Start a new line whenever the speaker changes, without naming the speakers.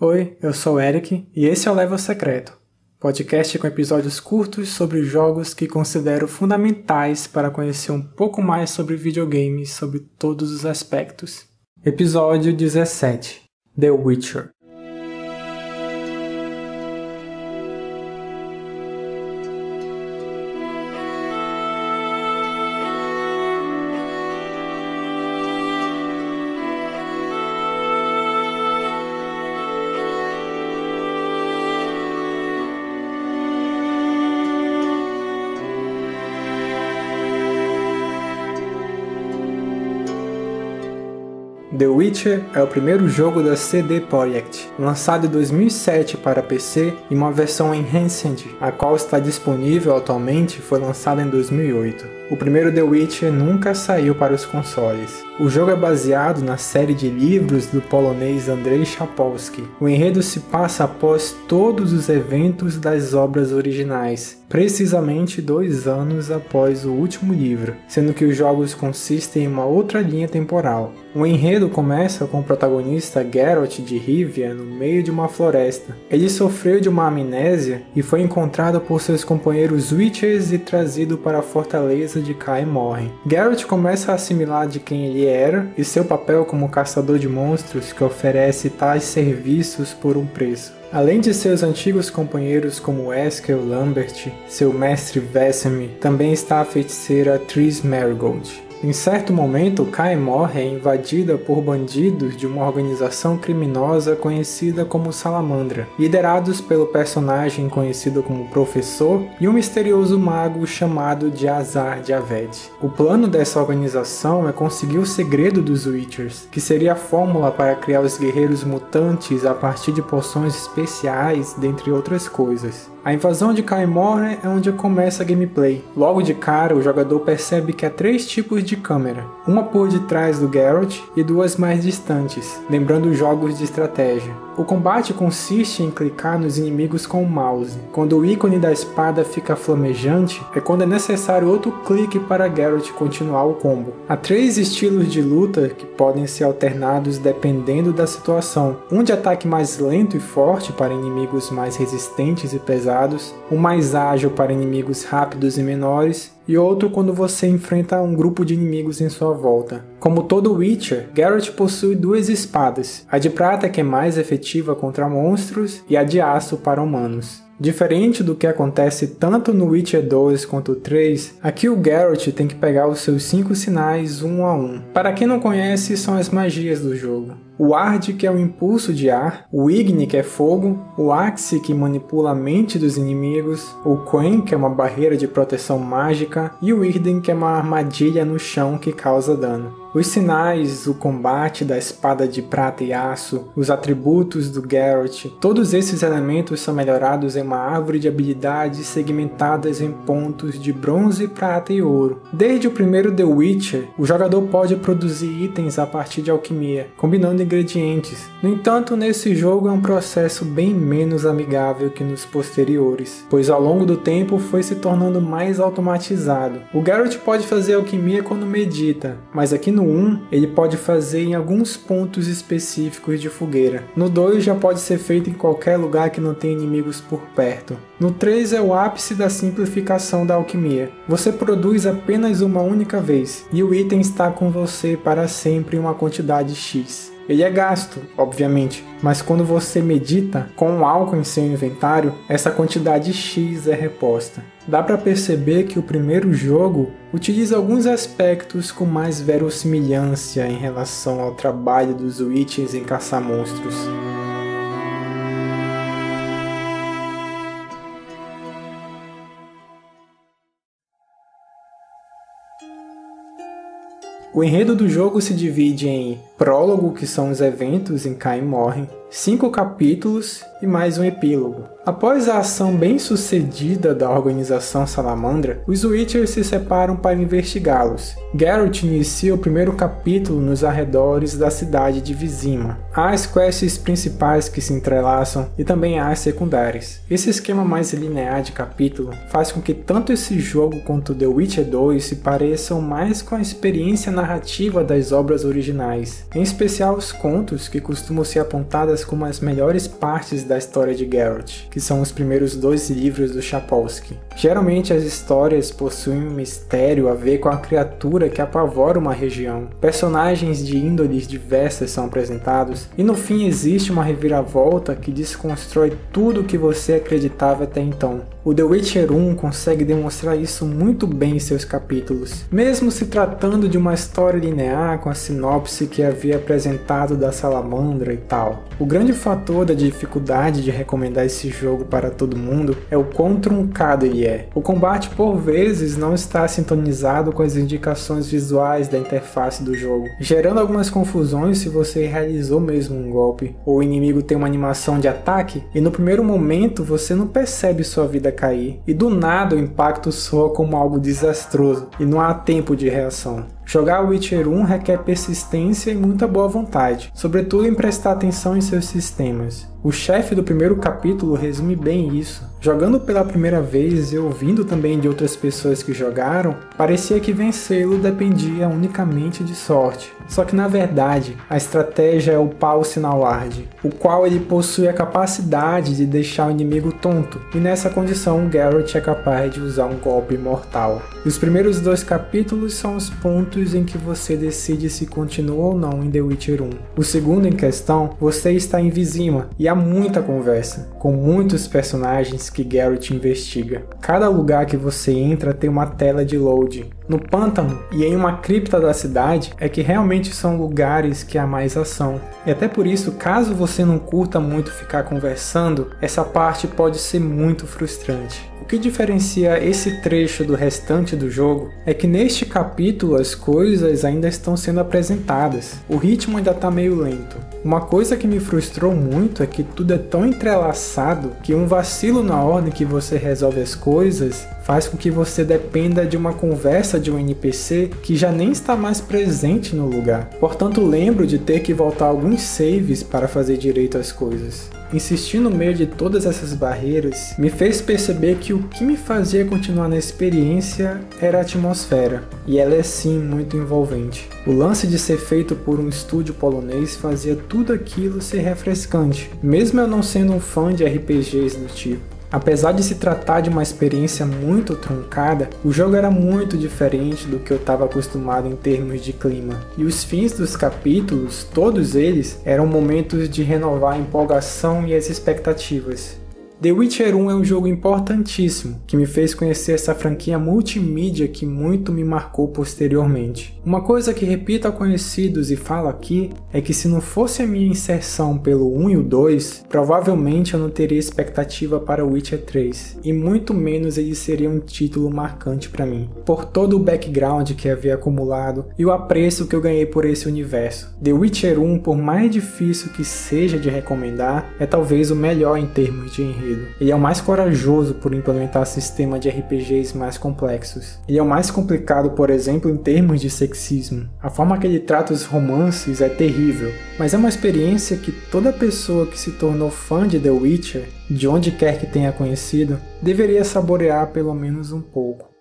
Oi, eu sou o Eric e esse é o Level Secreto, podcast com episódios curtos sobre jogos que considero fundamentais para conhecer um pouco mais sobre videogames sobre todos os aspectos. Episódio 17 The Witcher The Witcher é o primeiro jogo da CD Projekt, lançado em 2007 para PC e uma versão Enhanced, a qual está disponível atualmente, foi lançada em 2008. O primeiro The Witcher nunca saiu para os consoles. O jogo é baseado na série de livros do polonês Andrzej Sapolsky. O enredo se passa após todos os eventos das obras originais, precisamente dois anos após o último livro, sendo que os jogos consistem em uma outra linha temporal. O enredo começa com o protagonista Geralt de Rivia no meio de uma floresta. Ele sofreu de uma amnésia e foi encontrado por seus companheiros Witchers e trazido para a fortaleza de Kaer Morhen. Geralt começa a assimilar de quem ele era e seu papel como caçador de monstros que oferece tais serviços por um preço. Além de seus antigos companheiros como Eskel Lambert, seu mestre Vesemir, também está a feiticeira Tris Marigold. Em certo momento, Kaemor é invadida por bandidos de uma organização criminosa conhecida como Salamandra, liderados pelo personagem conhecido como Professor e um misterioso mago chamado de Azar de Aved. O plano dessa organização é conseguir o segredo dos Witchers, que seria a fórmula para criar os guerreiros mutantes a partir de poções especiais, dentre outras coisas. A invasão de Kaimor é onde começa a gameplay. Logo de cara, o jogador percebe que há três tipos de câmera, uma por detrás do Geralt e duas mais distantes, lembrando jogos de estratégia. O combate consiste em clicar nos inimigos com o mouse. Quando o ícone da espada fica flamejante, é quando é necessário outro clique para Geralt continuar o combo. Há três estilos de luta que podem ser alternados dependendo da situação: um de ataque mais lento e forte para inimigos mais resistentes e pesados, um mais ágil para inimigos rápidos e menores, e outro quando você enfrenta um grupo de inimigos em sua volta. Como todo Witcher, Geralt possui duas espadas, a de prata que é mais efetiva contra monstros e a de aço para humanos. Diferente do que acontece tanto no Witcher 2 quanto 3, aqui o Geralt tem que pegar os seus cinco sinais um a um. Para quem não conhece, são as magias do jogo o Ard, que é o impulso de ar, o Igni, que é fogo, o Axe, que manipula a mente dos inimigos, o Quen, que é uma barreira de proteção mágica, e o Irden, que é uma armadilha no chão que causa dano. Os sinais, o combate da espada de prata e aço, os atributos do Geralt, todos esses elementos são melhorados em uma árvore de habilidades segmentadas em pontos de bronze, prata e ouro. Desde o primeiro The Witcher, o jogador pode produzir itens a partir de alquimia, combinando ingredientes. No entanto, nesse jogo é um processo bem menos amigável que nos posteriores, pois ao longo do tempo foi se tornando mais automatizado. O Geralt pode fazer alquimia quando medita, mas aqui no no 1, ele pode fazer em alguns pontos específicos de fogueira. No 2 já pode ser feito em qualquer lugar que não tenha inimigos por perto. No 3 é o ápice da simplificação da alquimia. Você produz apenas uma única vez e o item está com você para sempre em uma quantidade X. Ele é gasto, obviamente, mas quando você medita com álcool em seu inventário, essa quantidade X é reposta. Dá para perceber que o primeiro jogo utiliza alguns aspectos com mais verossimilhança em relação ao trabalho dos Witches em caçar monstros. O enredo do jogo se divide em prólogo, que são os eventos em Caim morrem, cinco capítulos e mais um epílogo. Após a ação bem sucedida da organização Salamandra, os Witchers se separam para investigá-los. Geralt inicia o primeiro capítulo nos arredores da cidade de Vizima. Há as quests principais que se entrelaçam e também há as secundárias. Esse esquema mais linear de capítulo faz com que tanto esse jogo quanto The Witcher 2 se pareçam mais com a experiência narrativa das obras originais, em especial os contos que costumam ser apontadas como as melhores partes da história de Geralt que são os primeiros dois livros do Chapolsky. Geralmente as histórias possuem um mistério a ver com a criatura que apavora uma região. Personagens de índoles diversas são apresentados e no fim existe uma reviravolta que desconstrói tudo o que você acreditava até então. O The Witcher 1 consegue demonstrar isso muito bem em seus capítulos, mesmo se tratando de uma história linear com a sinopse que havia apresentado da salamandra e tal. O grande fator da dificuldade de recomendar esse jogo para todo mundo é o quão truncado ele é. O combate por vezes não está sintonizado com as indicações visuais da interface do jogo, gerando algumas confusões se você realizou mesmo um golpe, ou o inimigo tem uma animação de ataque e no primeiro momento você não percebe sua vida cair, e do nada o impacto soa como algo desastroso e não há tempo de reação. Jogar Witcher 1 requer persistência e muita boa vontade, sobretudo em prestar atenção em seus sistemas. O chefe do primeiro capítulo resume bem isso. Jogando pela primeira vez e ouvindo também de outras pessoas que jogaram, parecia que vencê-lo dependia unicamente de sorte. Só que na verdade, a estratégia é o pau sinalard, o qual ele possui a capacidade de deixar o inimigo tonto, e nessa condição Geralt é capaz de usar um golpe mortal. Os primeiros dois capítulos são os pontos em que você decide se continua ou não em The Witcher 1. O segundo em questão, você está em Vizima e há muita conversa, com muitos personagens que Geralt investiga. Cada lugar que você entra tem uma tela de load. No pântano e em uma cripta da cidade é que realmente são lugares que há mais ação. E até por isso, caso você não curta muito ficar conversando, essa parte pode ser muito frustrante. Que diferencia esse trecho do restante do jogo é que neste capítulo as coisas ainda estão sendo apresentadas. O ritmo ainda está meio lento. Uma coisa que me frustrou muito é que tudo é tão entrelaçado que um vacilo na ordem que você resolve as coisas faz com que você dependa de uma conversa de um NPC que já nem está mais presente no lugar. Portanto, lembro de ter que voltar alguns saves para fazer direito às coisas. Insistir no meio de todas essas barreiras me fez perceber que o que me fazia continuar na experiência era a atmosfera, e ela é sim muito envolvente. O lance de ser feito por um estúdio polonês fazia tudo aquilo ser refrescante, mesmo eu não sendo um fã de RPGs do tipo. Apesar de se tratar de uma experiência muito truncada, o jogo era muito diferente do que eu estava acostumado em termos de clima. E os fins dos capítulos, todos eles, eram momentos de renovar a empolgação e as expectativas. The Witcher 1 é um jogo importantíssimo que me fez conhecer essa franquia multimídia que muito me marcou posteriormente. Uma coisa que repito a conhecidos e falo aqui é que se não fosse a minha inserção pelo 1 e o 2, provavelmente eu não teria expectativa para Witcher 3, e muito menos ele seria um título marcante para mim, por todo o background que havia acumulado e o apreço que eu ganhei por esse universo. The Witcher 1, por mais difícil que seja de recomendar, é talvez o melhor em termos de enredo ele é o mais corajoso por implementar sistema de RPGs mais complexos. Ele é o mais complicado, por exemplo, em termos de sexismo. A forma que ele trata os romances é terrível, mas é uma experiência que toda pessoa que se tornou fã de The Witcher, de onde quer que tenha conhecido, deveria saborear pelo menos um pouco.